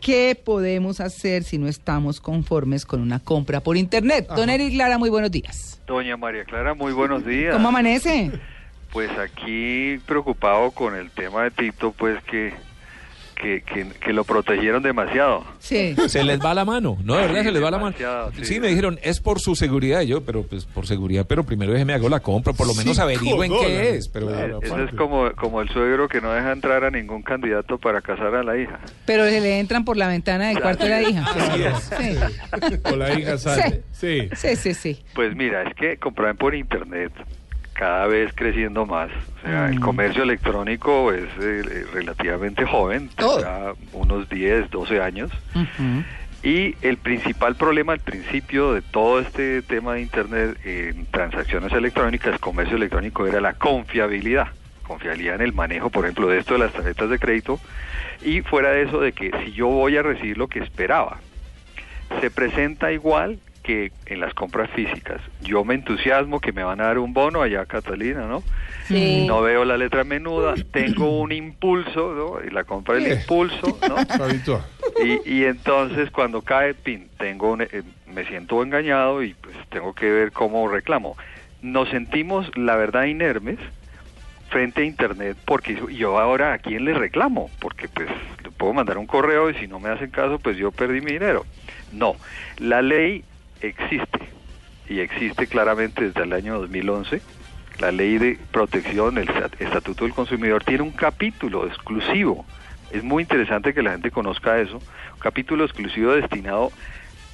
¿Qué podemos hacer si no estamos conformes con una compra por internet? Don Eric Lara, muy buenos días. Doña María Clara, muy buenos días. ¿Cómo amanece? Pues aquí preocupado con el tema de Tito, pues que, que, que, que lo protegieron demasiado. Sí. Se les va la mano, ¿no? De verdad Sí, se les va la mano. Sí, sí. me dijeron, es por su seguridad. Y yo, pero pues por seguridad, pero primero déjeme hago la compra, por lo menos Cinco averigüen qué es. Pero Claro, Eso es como, como el suegro que no deja entrar a ningún candidato para casar a la hija. Pero se le entran por la ventana del cuarto de la hija. Sí. O la hija sale. Sí. Sí, sí, sí. Pues mira, es que comprar por internet cada vez creciendo más. O sea, el comercio electrónico es eh, relativamente joven, tendrá unos 10, 12 años. Y el principal problema al principio de todo este tema de Internet en transacciones electrónicas, comercio electrónico, era la confiabilidad. Confiabilidad en el manejo, por ejemplo, de esto de las tarjetas de crédito. Y fuera de eso, de que si yo voy a recibir lo que esperaba, se presenta igual que en las compras físicas. Yo me entusiasmo que me van a dar un bono allá, Catalina, ¿no? No veo la letra menuda, tengo un impulso, ¿no? Y la compra del impulso, ¿no? Y, y entonces cuando cae, pin, tengo un- eh, me siento engañado y pues tengo que ver cómo reclamo. Nos sentimos, la verdad, inermes frente a Internet porque yo ahora a quién le reclamo, porque pues le puedo mandar un correo y si no me hacen caso, pues yo perdí mi dinero. No, la ley existe y existe claramente desde el año 2011. La ley de protección, el Stat- Estatuto del Consumidor, tiene un capítulo exclusivo. Es muy interesante que la gente conozca eso. Capítulo exclusivo destinado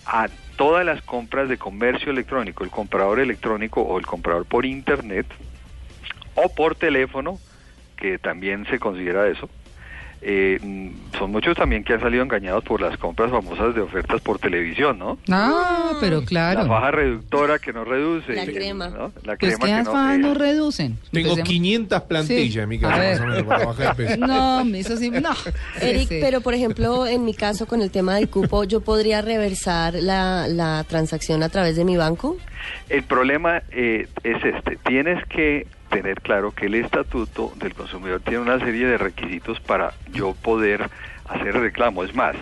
a todas las compras de comercio electrónico, el comprador electrónico o el comprador por Internet o por teléfono, que también se considera eso. Eh, mm, son muchos también que han salido engañados por las compras famosas de ofertas por televisión, ¿no? Ah, pero La claro. faja reductora que no reduce. La crema. ¿no? La Pues crema que que las fajas no... no reducen. Tengo Empecemos. 500 plantillas Sí. en mi A casa, ver. más o menos, para bajar de peso. No, eso sí, no. Eric, Sí. pero por ejemplo, en mi caso con el tema del cupo, ¿yo podría reversar la, la transacción a través de mi banco? El problema eh, es este. Tienes que tener claro que el estatuto del consumidor tiene una serie de requisitos para yo poder hacer reclamo. Es más,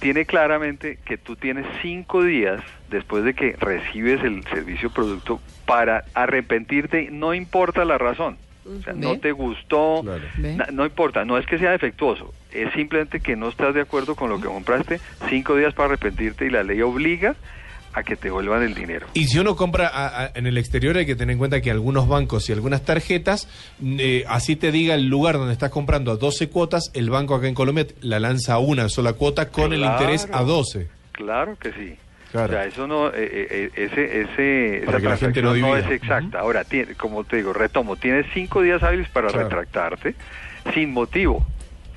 tiene claramente que tú tienes cinco días después de que recibes el servicio o producto para arrepentirte, no importa la razón. O sea, no te gustó, Claro. ¿Ve? na- no importa, no es que sea defectuoso, es simplemente que no estás de acuerdo con lo que compraste, cinco días para arrepentirte y la ley obliga a que te devuelvan el dinero. Y si uno compra a- a- en el exterior hay que tener en cuenta que algunos bancos y algunas tarjetas, eh, así te diga el lugar donde estás comprando a 12 cuotas, el banco acá en Colombia la lanza a una sola cuota con el interés a 12. Claro que sí. Claro. O sea, eso no, eh, eh, ese, ese, Para esa transacción no es exacta. Ahora, tiene, como te digo, retomo, tienes cinco días hábiles para Claro. retractarte sin motivo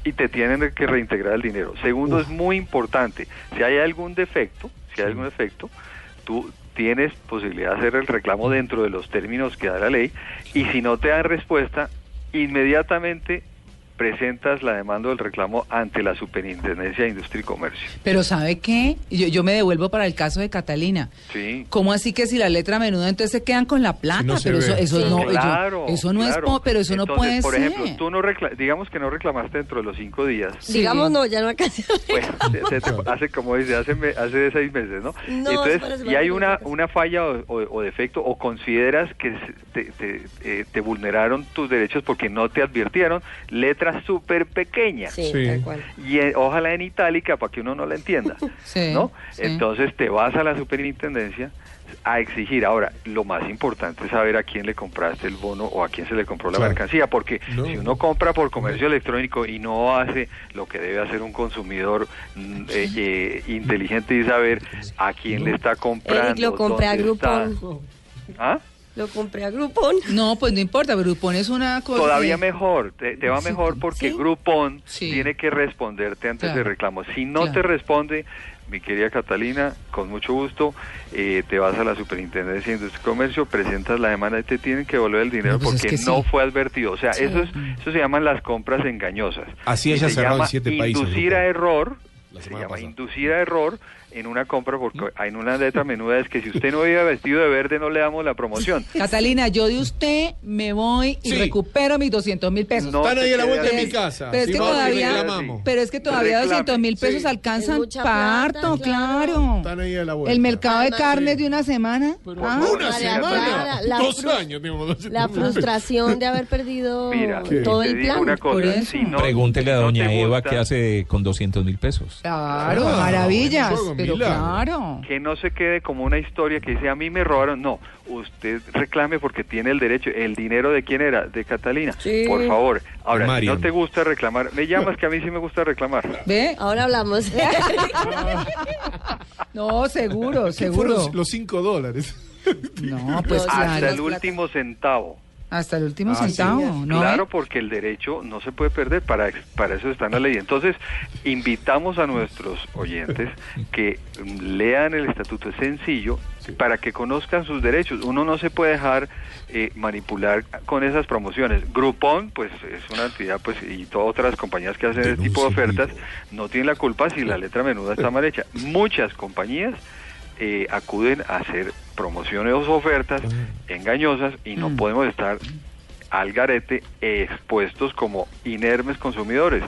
y te tienen que reintegrar el dinero. Segundo, es muy importante, si hay algún defecto, si hay algún defecto, tú tienes posibilidad de hacer el reclamo dentro de los términos que da la ley y si no te dan respuesta, inmediatamente presentas la demanda del reclamo ante la Superintendencia de Industria y Comercio. Pero ¿sabe qué? Yo, yo me devuelvo para el caso de Catalina. Sí. ¿Cómo así que si la letra menuda entonces se quedan con la plata? Si no se pero eso, eso Sí. no, yo- claro, eso no es, claro. pero eso no puede por ser. ejemplo, tú no recla- digamos que no reclamaste dentro de los cinco días. Sí. Digamos, no, ya no alcancé. Pues, se- se te- hace como dice, hace, me- hace de seis meses, ¿no? No, Entonces, y hay una, una falla o, o- o defecto o consideras que te, te, eh, te vulneraron tus derechos porque no te advirtieron, letra súper pequeña. Sí, Sí. tal cual. Y eh, ojalá en itálica para que uno no la entienda, Sí, ¿no? sí. Entonces te vas a la superintendencia a exigir. Ahora, lo más importante es saber a quién le compraste el bono o a quién se le compró la Claro. mercancía, porque No. si uno compra por comercio electrónico y no hace lo que debe hacer un consumidor mm, eh, eh, inteligente y saber a quién le está comprando. Eric, lo compré a. Groupon. ¿Ah? Lo compré a Groupon. No, pues no importa, Groupon es una cosa... Todavía mejor, te, te va Sí, mejor porque sí. Groupon Sí. tiene que responderte antes Claro. de reclamo. Si no Claro. te responde, mi querida Catalina, con mucho gusto, eh, te vas a la Superintendencia de Industria y Comercio, presentas la demanda y te tienen que devolver el dinero No, pues es porque que sí. no fue advertido. O sea, eso, es, eso se llaman las compras engañosas. Así Y ella se cerrado en llama siete países, Inducir a error. La Se llama pasada. inducir a error en una compra porque hay una letra menuda es que si usted no iba vestido de verde no le damos la promoción. Catalina, yo de usted me voy y Sí. recupero mis 200 mil pesos. No Están ahí a la vuelta de mi casa. Pero es que no, todavía-. Pero es que todavía Reclame. 200 mil pesos Sí. alcanzan parto, plata, claro. Están ahí a la vuelta. El mercado de carnes sí. de una semana. Ah, Una semana. Clara, la Dos años. digamos, La frustración de haber perdido Mira, todo el plan. una Por cosa, eso. si no- Pregúntele a doña Eva qué hace con 200 mil pesos. Claro, Ah, maravillas. Pero milagro. claro. que no se quede como una historia que dice a mí me robaron. No, usted reclame porque tiene el derecho. ¿El dinero de quién era? De Catalina. Sí. Por favor. Ahora, Mariam. no te gusta reclamar, me llamas que a mí sí me gusta reclamar. ¿Ve? Ahora hablamos. No, seguro, ¿Qué seguro. fueron los cinco dólares? No, pues Hasta claro. el último centavo. Hasta el último Ah, sí. centavo, ¿no? Claro, porque el derecho no se puede perder, para, para eso está en la ley. Entonces, invitamos a nuestros oyentes que lean el estatuto, es sencillo, para que conozcan sus derechos. Uno no se puede dejar eh, manipular con esas promociones. Groupon, pues es una entidad, pues y todas otras compañías que hacen ese tipo de ofertas, vivo. no tienen la culpa si la letra menuda está mal hecha. Muchas compañías eh, acuden a hacer promociones o ofertas engañosas y no Mm. podemos estar al garete expuestos como inermes consumidores.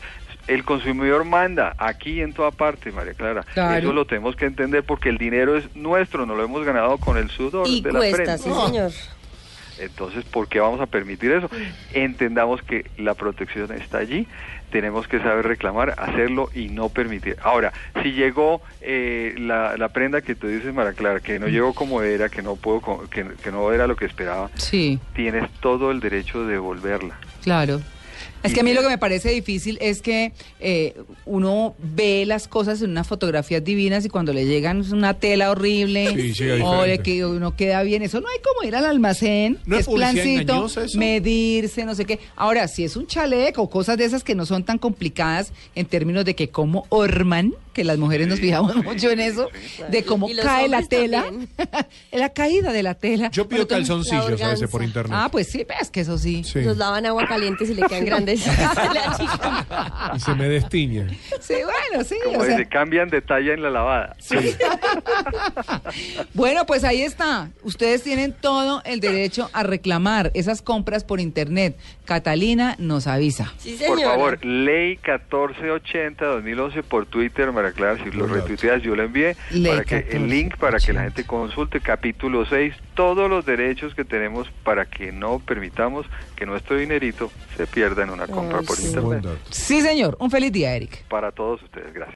El consumidor manda aquí en toda parte, María Clara. Claro. Eso lo tenemos que entender porque el dinero es nuestro, no lo hemos ganado con el sudor y de la frente. sí, señor. Entonces, ¿por qué vamos a permitir eso? Entendamos que la protección está allí, tenemos que saber reclamar, hacerlo y no permitir. Ahora, si llegó eh, la, la prenda que tú dices, Mara Clara, que no llegó como era, que no puedo, que, que no era lo que esperaba, Sí, tienes todo el derecho de devolverla. claro. Es que a mí lo que me parece difícil es que eh, uno ve las cosas en unas fotografías divinas y cuando le llegan es una tela horrible Sí, llega o le que uno queda bien, eso no hay como ir al almacén, ¿No es plancito, medirse, no sé qué. Ahora, si es un chaleco o cosas de esas que no son tan complicadas en términos de que cómo orman, que las mujeres nos Sí, fijamos sí, mucho en eso, sí. de cómo cae la tela, la caída de la tela. Yo pido calzoncillos a veces por internet. Ah, pues sí, ves que eso sí. Sí. Los lavan agua caliente y le quedan grandes. La chica. Y se me destiña. Sí, bueno, sí. Como o sea, dice, cambian de talla en la lavada. bueno, pues ahí está. Ustedes tienen todo el derecho a reclamar esas compras por internet. Catalina nos avisa. Sí, Por favor, ley 1480-2011 por Twitter, María Clara, si lo retuiteas, yo lo envié, para que el link para que la 1480. gente consulte capítulo 6, todos los derechos que tenemos para que no permitamos que nuestro dinerito se pierda en una compra Ay, por sí. internet. Sí, señor. Un feliz día, Eric. Para todos ustedes, gracias.